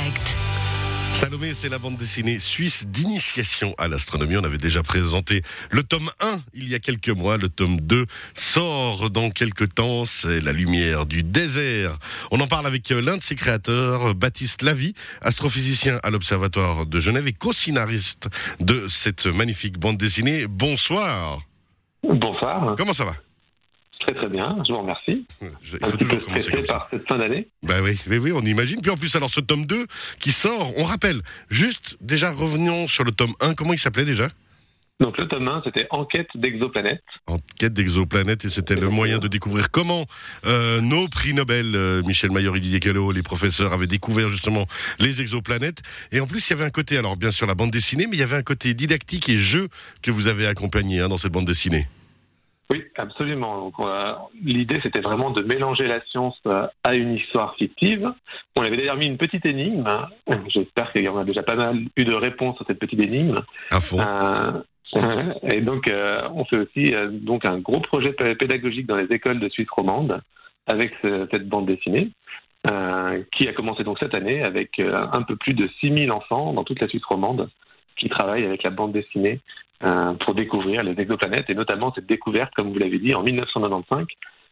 direct. Salomé, c'est la bande dessinée suisse d'initiation à l'astronomie. On avait déjà présenté le tome 1 il y a quelques mois. Le tome 2 sort dans quelques temps. C'est La lumière du désert. On en parle avec l'un de ses créateurs, Baptiste Lavie, astrophysicien à l'Observatoire de Genève et co-scénariste de cette magnifique bande dessinée. Bonsoir. Bonsoir. Comment ça va? Très très bien, je vous remercie. Je- Il faut toujours commencer comme ça. par cette fin d'année. Bah oui, oui, oui, on imagine. Puis en plus, alors ce tome 2 qui sort, on rappelle, juste déjà revenons sur le tome 1, comment il s'appelait déjà? Donc le tome 1, c'était Enquête d'exoplanètes. En quête d'exoplanètes, et c'était le moyen de découvrir comment euh, nos prix Nobel, euh, Michel Mayor et Didier Queloz, les professeurs, avaient découvert justement les exoplanètes. Et en plus, il y avait un côté, alors bien sûr la bande dessinée, mais il y avait un côté didactique et jeu que vous avez accompagné hein, dans cette bande dessinée. Oui, absolument. L'idée, c'était vraiment de mélanger la science euh, à une histoire fictive. On avait d'ailleurs mis une petite énigme. hein. J'espère qu'il y en a déjà pas mal eu de réponses sur cette petite énigme. À fond. Euh, et donc, euh, on fait aussi euh, donc un gros projet pé- pédagogique dans les écoles de Suisse romande avec ce- cette bande dessinée, qui a commencé donc cette année avec un peu plus de 6000 enfants dans toute la Suisse romande qui travaillent avec la bande dessinée euh, pour découvrir les exoplanètes et notamment cette découverte, comme vous l'avez dit, en 1995,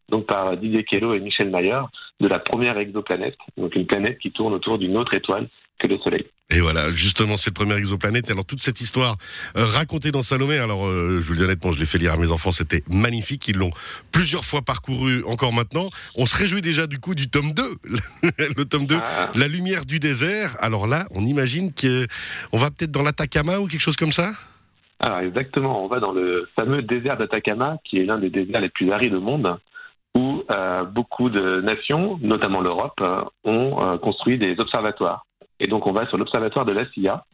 donc par Didier Queloz et Michel Mayer, de la première exoplanète, donc une planète qui tourne autour d'une autre étoile que le Soleil. Et voilà, justement, cette première exoplanète. Alors, toute cette histoire euh, racontée dans Salomé, alors, euh, je vous le dis honnêtement, je l'ai fait lire à mes enfants, c'était magnifique. Ils l'ont plusieurs fois parcouru encore maintenant. On se réjouit déjà du coup du tome 2. le tome 2, Ah, La lumière du désert. Alors là, on imagine que on va peut-être dans l'Atacama ou quelque chose comme ça? Alors exactement, on va dans le fameux désert d'Atacama, qui est l'un des déserts les plus arides au monde, où euh, beaucoup de nations, notamment l'Europe, euh, ont euh, construit des observatoires. Et donc on va sur l'observatoire de la CIA.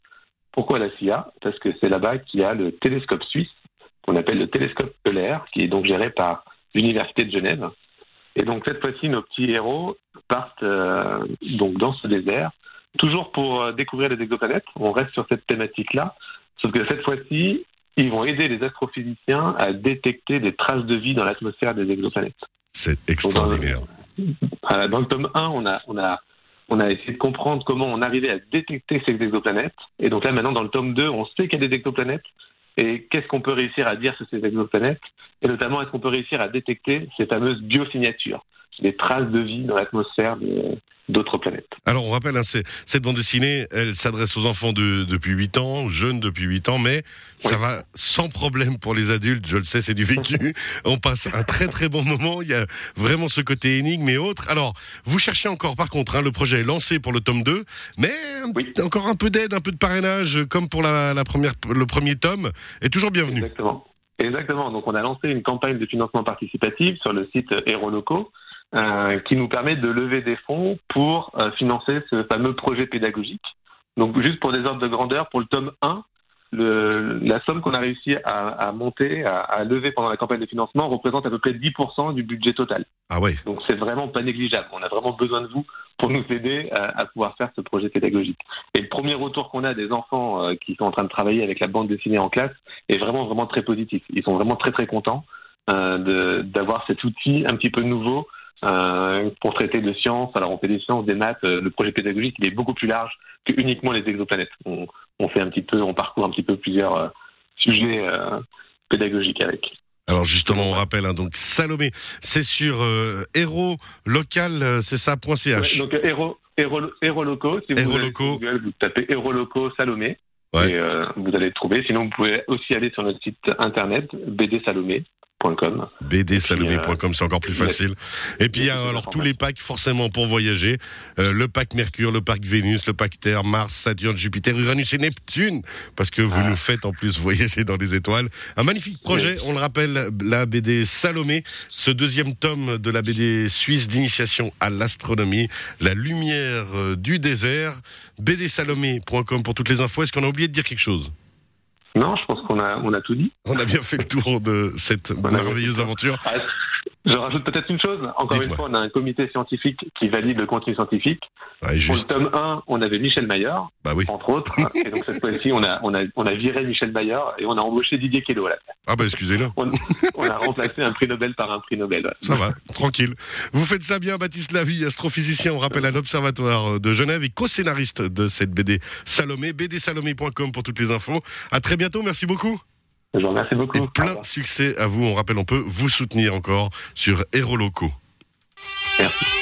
Pourquoi la CIA? Parce que c'est là-bas qu'il y a le télescope suisse, qu'on appelle le télescope Euler, qui est donc géré par l'Université de Genève. Et donc cette fois-ci, nos petits héros partent donc dans ce désert, toujours pour découvrir les exoplanètes. On reste sur cette thématique-là, sauf que cette fois-ci, ils vont aider les astrophysiciens à détecter des traces de vie dans l'atmosphère des exoplanètes. C'est extraordinaire. Dans le tome 1, on a, on, a, on a essayé de comprendre comment on arrivait à détecter ces exoplanètes. Et donc là, maintenant, dans le tome 2, on sait qu'il y a des exoplanètes. Et qu'est-ce qu'on peut réussir à dire sur ces exoplanètes? Et notamment, est-ce qu'on peut réussir à détecter ces fameuses biosignatures, des traces de vie dans l'atmosphère d'autres planètes Alors, on rappelle, hein, cette bande dessinée, elle s'adresse aux enfants de, depuis 8 ans, aux jeunes depuis 8 ans, mais ça va sans problème pour les adultes. Je le sais, c'est du vécu. on passe un très très bon moment. Il y a vraiment ce côté énigme et autres. Alors, vous cherchez encore, par contre, hein, le projet est lancé pour le tome 2, mais Oui. encore un peu d'aide, un peu de parrainage, comme pour la, la première, le premier tome, est toujours bienvenu. Exactement. Exactement. Donc, on a lancé une campagne de financement participatif sur le site euh, qui nous permet de lever des fonds pour euh, financer ce fameux projet pédagogique. Donc, juste pour des ordres de grandeur, pour le tome 1, le, la somme qu'on a réussi à, à monter, à, à lever pendant la campagne de financement représente à peu près 10% du budget total. Ah ouais. Donc, c'est vraiment pas négligeable. On a vraiment besoin de vous pour nous aider à, à pouvoir faire ce projet pédagogique. Et le premier retour qu'on a des enfants euh, qui sont en train de travailler avec la bande dessinée en classe est vraiment, vraiment très positif. Ils sont vraiment très, très contents euh, d'avoir cet outil un petit peu nouveau euh, pour traiter de sciences. Alors, on fait des sciences, des maths. euh, le projet pédagogique, il est beaucoup plus large que uniquement les exoplanètes. On, on fait un petit peu, on parcourt un petit peu plusieurs euh, sujets pédagogiques avec. Alors justement, on rappelle, hein, donc Salomé, c'est sur héros local, c'est ça, point .ch. Ouais, donc, Héro, Héro, Héroloco, si vous allez sur Google, vous tapez Héroloco Salomé. Ouais. Et euh, vous allez le trouver. Sinon, vous pouvez aussi aller sur notre site internet bdsalomé.com. bdsalomé.com, c'est encore plus facile. Et puis il y a mais- alors tous les packs forcément pour voyager. Euh, le pack Mercure, le pack Vénus, le pack Terre, Mars, Saturne, Jupiter, Uranus et Neptune, parce que vous Ah. nous faites en plus voyager dans les étoiles. Un magnifique projet, on le rappelle, la BD Salomé, ce deuxième tome de la BD suisse d'initiation à l'astronomie, la lumière euh, du désert, bdsalomé.com pour toutes les infos. Est-ce qu'on a oublié de dire quelque chose? Non, je pense qu'on a, on a tout dit. On a bien fait le tour de cette merveilleuse aventure. Je rajoute peut-être une chose. Encore une fois, on a un comité scientifique qui valide le contenu scientifique. Pour le tome 1, on avait Michel Maillard, bah oui. entre autres. et donc cette fois-ci, on a, on, a, on a viré Michel Maillard et on a embauché Didier Queloz à la place. Ah bah excusez-le. On, a remplacé un prix Nobel par un prix Nobel. Ça va, tranquille. Vous faites ça bien, Baptiste Lavie, astrophysicien, on rappelle à l'Observatoire de Genève et co-scénariste de cette BD Salomé, bdsalomé.com pour toutes les infos. À très bientôt, merci beaucoup. Je vous remercie beaucoup. Et plein succès à vous. On rappelle, on peut vous soutenir encore sur Héros Locaux. Merci.